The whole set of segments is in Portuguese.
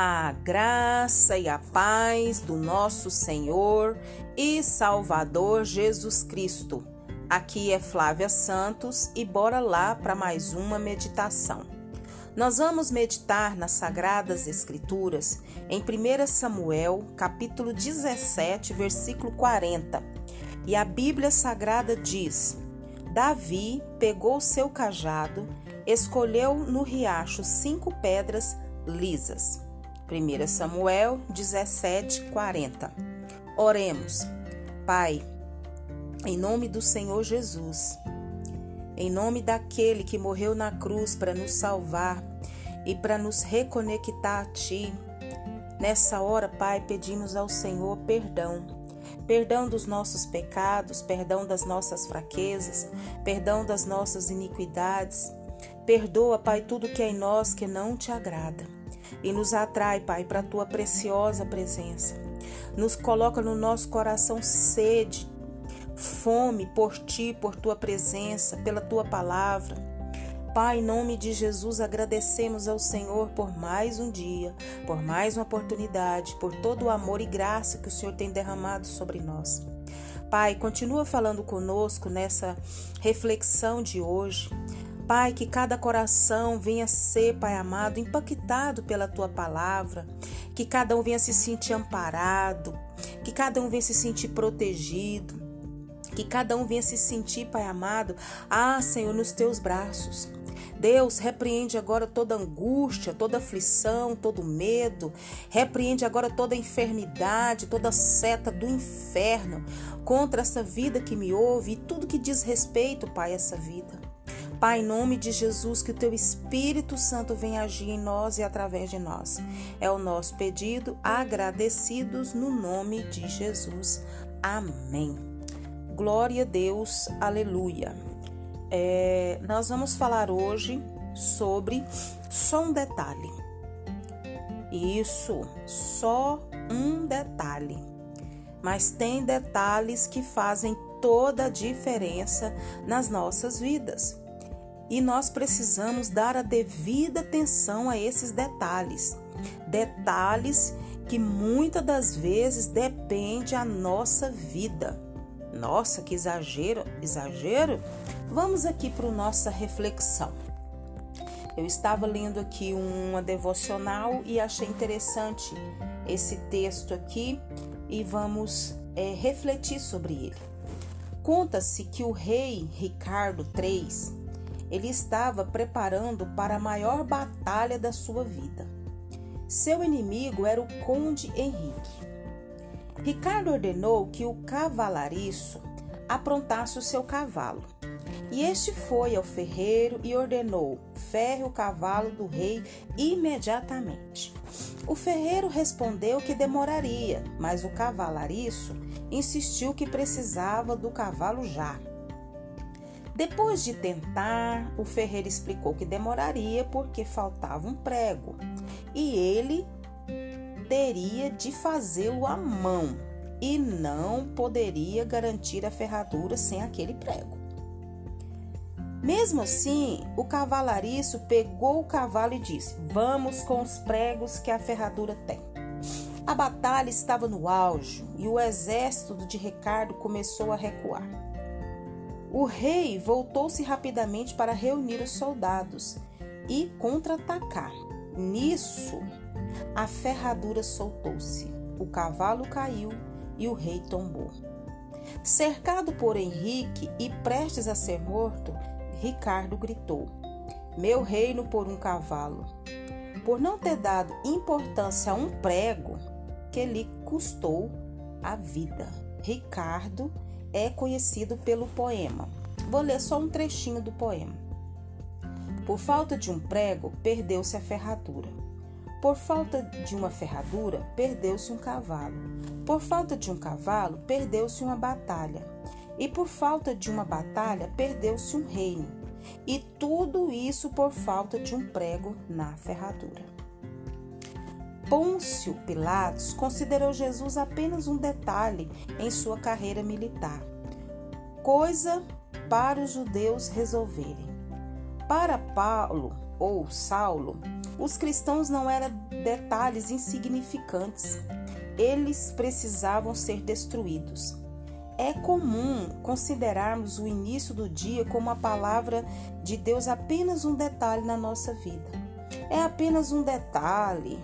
A graça e a paz do nosso Senhor e Salvador Jesus Cristo. Aqui é Flávia Santos e bora lá para mais uma meditação. Nós vamos meditar nas sagradas escrituras em 1 Samuel, capítulo 17, versículo 40. E a Bíblia Sagrada diz: Davi pegou seu cajado, escolheu no riacho cinco pedras lisas 1 Samuel 17, 40. Oremos. Pai, em nome do Senhor Jesus, em nome daquele que morreu na cruz para nos salvar e para nos reconectar a Ti, nessa hora, Pai, pedimos ao Senhor perdão. Perdão dos nossos pecados, perdão das nossas fraquezas, perdão das nossas iniquidades. Perdoa, Pai, tudo que é em nós que não te agrada e nos atrai, Pai, para a tua preciosa presença. Nos coloca no nosso coração sede, fome por ti, por tua presença, pela tua palavra. Pai, em nome de Jesus, agradecemos ao Senhor por mais um dia, por mais uma oportunidade, por todo o amor e graça que o Senhor tem derramado sobre nós. Pai, continua falando conosco nessa reflexão de hoje. Pai, que cada coração venha ser, Pai amado, impactado pela tua palavra, que cada um venha se sentir amparado, que cada um venha se sentir protegido, que cada um venha se sentir, Pai amado, ah, Senhor, nos teus braços. Deus, repreende agora toda angústia, toda aflição, todo medo. Repreende agora toda enfermidade, toda seta do inferno contra essa vida que me ouve e tudo que diz respeito, Pai, a essa vida. Pai, em nome de Jesus, que o teu Espírito Santo venha agir em nós e através de nós. É o nosso pedido, agradecidos no nome de Jesus. Amém. Glória a Deus, aleluia. É, nós vamos falar hoje sobre só um detalhe. Isso, só um detalhe. Mas tem detalhes que fazem toda a diferença nas nossas vidas e nós precisamos dar a devida atenção a esses detalhes. Detalhes que muitas das vezes depende a nossa vida. Nossa, que exagero, exagero. Vamos aqui para nossa reflexão. Eu estava lendo aqui uma devocional e achei interessante esse texto aqui e vamos é, refletir sobre ele. Conta-se que o rei Ricardo III ele estava preparando para a maior batalha da sua vida. Seu inimigo era o Conde Henrique. Ricardo ordenou que o cavalariço aprontasse o seu cavalo. E este foi ao ferreiro e ordenou: ferre o cavalo do rei imediatamente. O ferreiro respondeu que demoraria, mas o cavalariço insistiu que precisava do cavalo já. Depois de tentar, o ferreiro explicou que demoraria porque faltava um prego e ele teria de fazê-lo à mão e não poderia garantir a ferradura sem aquele prego. Mesmo assim, o cavalariço pegou o cavalo e disse: Vamos com os pregos que a ferradura tem. A batalha estava no auge e o exército de Ricardo começou a recuar. O rei voltou-se rapidamente para reunir os soldados e contra-atacar. Nisso, a ferradura soltou-se, o cavalo caiu e o rei tombou. Cercado por Henrique e prestes a ser morto, Ricardo gritou: Meu reino por um cavalo. Por não ter dado importância a um prego que lhe custou a vida. Ricardo é conhecido pelo poema. Vou ler só um trechinho do poema. Por falta de um prego, perdeu-se a ferradura. Por falta de uma ferradura, perdeu-se um cavalo. Por falta de um cavalo, perdeu-se uma batalha. E por falta de uma batalha, perdeu-se um reino. E tudo isso por falta de um prego na ferradura. Pôncio Pilatos considerou Jesus apenas um detalhe em sua carreira militar, coisa para os judeus resolverem. Para Paulo, ou Saulo, os cristãos não eram detalhes insignificantes. Eles precisavam ser destruídos. É comum considerarmos o início do dia como a palavra de Deus apenas um detalhe na nossa vida. É apenas um detalhe.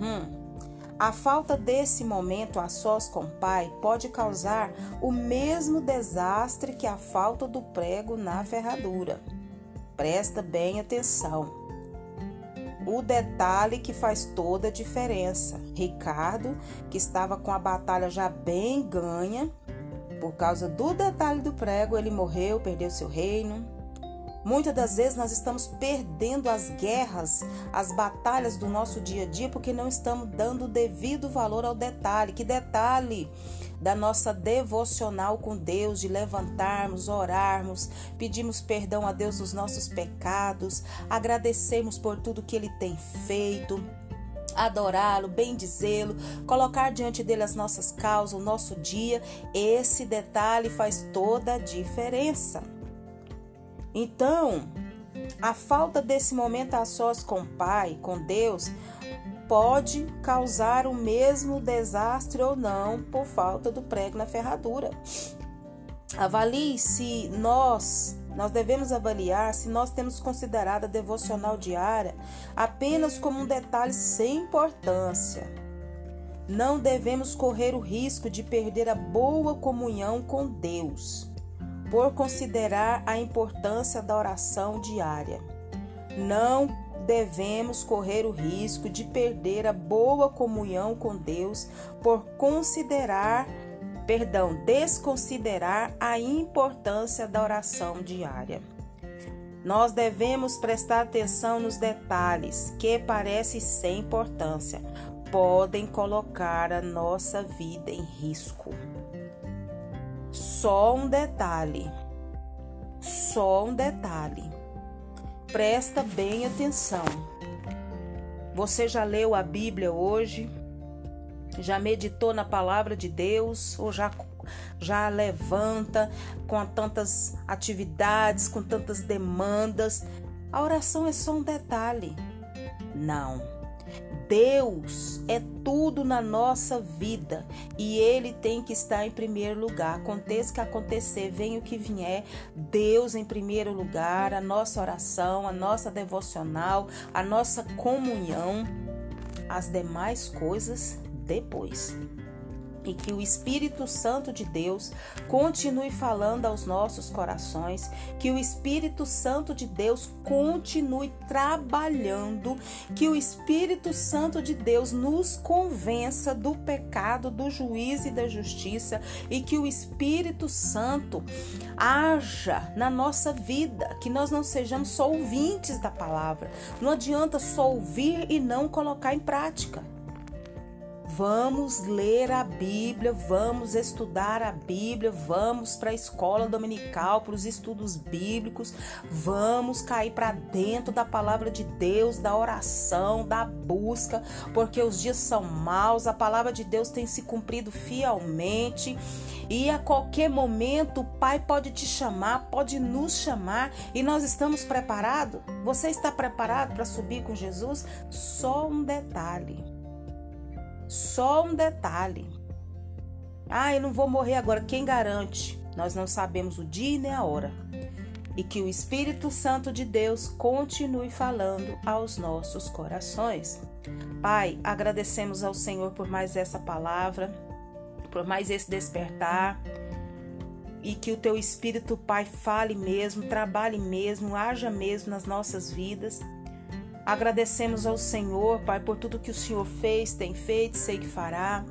Hum. A falta desse momento a sós com o Pai pode causar o mesmo desastre que a falta do prego na ferradura. Presta bem atenção. O detalhe que faz toda a diferença. Ricardo, que estava com a batalha já bem ganha, por causa do detalhe do prego, ele morreu, perdeu seu reino. Muitas das vezes nós estamos perdendo as guerras, as batalhas do nosso dia a dia porque não estamos dando o devido valor ao detalhe. Que detalhe da nossa devocional com Deus, de levantarmos, orarmos, pedimos perdão a Deus dos nossos pecados, agradecemos por tudo que Ele tem feito adorá-lo, bendizê-lo, colocar diante dele as nossas causas, o nosso dia. Esse detalhe faz toda a diferença. Então, a falta desse momento a sós com o Pai, com Deus, pode causar o mesmo desastre ou não por falta do prego na ferradura. Avalie se nós, nós devemos avaliar se nós temos considerado a devocional diária apenas como um detalhe sem importância. Não devemos correr o risco de perder a boa comunhão com Deus por considerar a importância da oração diária. Não devemos correr o risco de perder a boa comunhão com Deus por considerar, perdão, desconsiderar a importância da oração diária. Nós devemos prestar atenção nos detalhes que parecem sem importância, podem colocar a nossa vida em risco. Só um detalhe. Só um detalhe. Presta bem atenção. Você já leu a Bíblia hoje? Já meditou na palavra de Deus ou já já levanta com tantas atividades, com tantas demandas? A oração é só um detalhe. Não. Deus é tudo na nossa vida e Ele tem que estar em primeiro lugar. Aconteça o que acontecer, venha o que vier, Deus em primeiro lugar, a nossa oração, a nossa devocional, a nossa comunhão, as demais coisas depois e que o Espírito Santo de Deus continue falando aos nossos corações, que o Espírito Santo de Deus continue trabalhando, que o Espírito Santo de Deus nos convença do pecado, do juízo e da justiça e que o Espírito Santo haja na nossa vida, que nós não sejamos só ouvintes da palavra. Não adianta só ouvir e não colocar em prática. Vamos ler a Bíblia, vamos estudar a Bíblia, vamos para a escola dominical, para os estudos bíblicos, vamos cair para dentro da palavra de Deus, da oração, da busca, porque os dias são maus, a palavra de Deus tem se cumprido fielmente. E a qualquer momento o Pai pode te chamar, pode nos chamar e nós estamos preparados? Você está preparado para subir com Jesus? Só um detalhe. Só um detalhe. Ah, eu não vou morrer agora. Quem garante? Nós não sabemos o dia nem a hora. E que o Espírito Santo de Deus continue falando aos nossos corações. Pai, agradecemos ao Senhor por mais essa palavra, por mais esse despertar. E que o teu Espírito, Pai, fale mesmo, trabalhe mesmo, haja mesmo nas nossas vidas Agradecemos ao Senhor, Pai, por tudo que o Senhor fez, tem feito, sei que fará.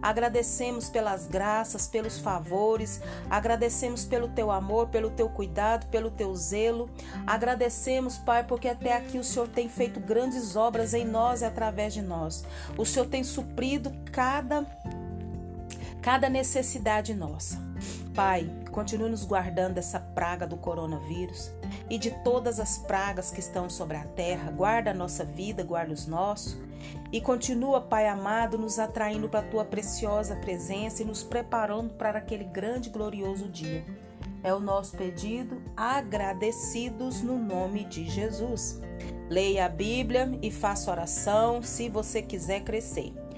Agradecemos pelas graças, pelos favores, agradecemos pelo teu amor, pelo teu cuidado, pelo teu zelo. Agradecemos, Pai, porque até aqui o Senhor tem feito grandes obras em nós e através de nós. O Senhor tem suprido cada cada necessidade nossa. Pai, continue nos guardando dessa praga do coronavírus e de todas as pragas que estão sobre a terra. Guarda a nossa vida, guarda os nossos. E continua, Pai amado, nos atraindo para a tua preciosa presença e nos preparando para aquele grande e glorioso dia. É o nosso pedido, agradecidos no nome de Jesus. Leia a Bíblia e faça oração se você quiser crescer.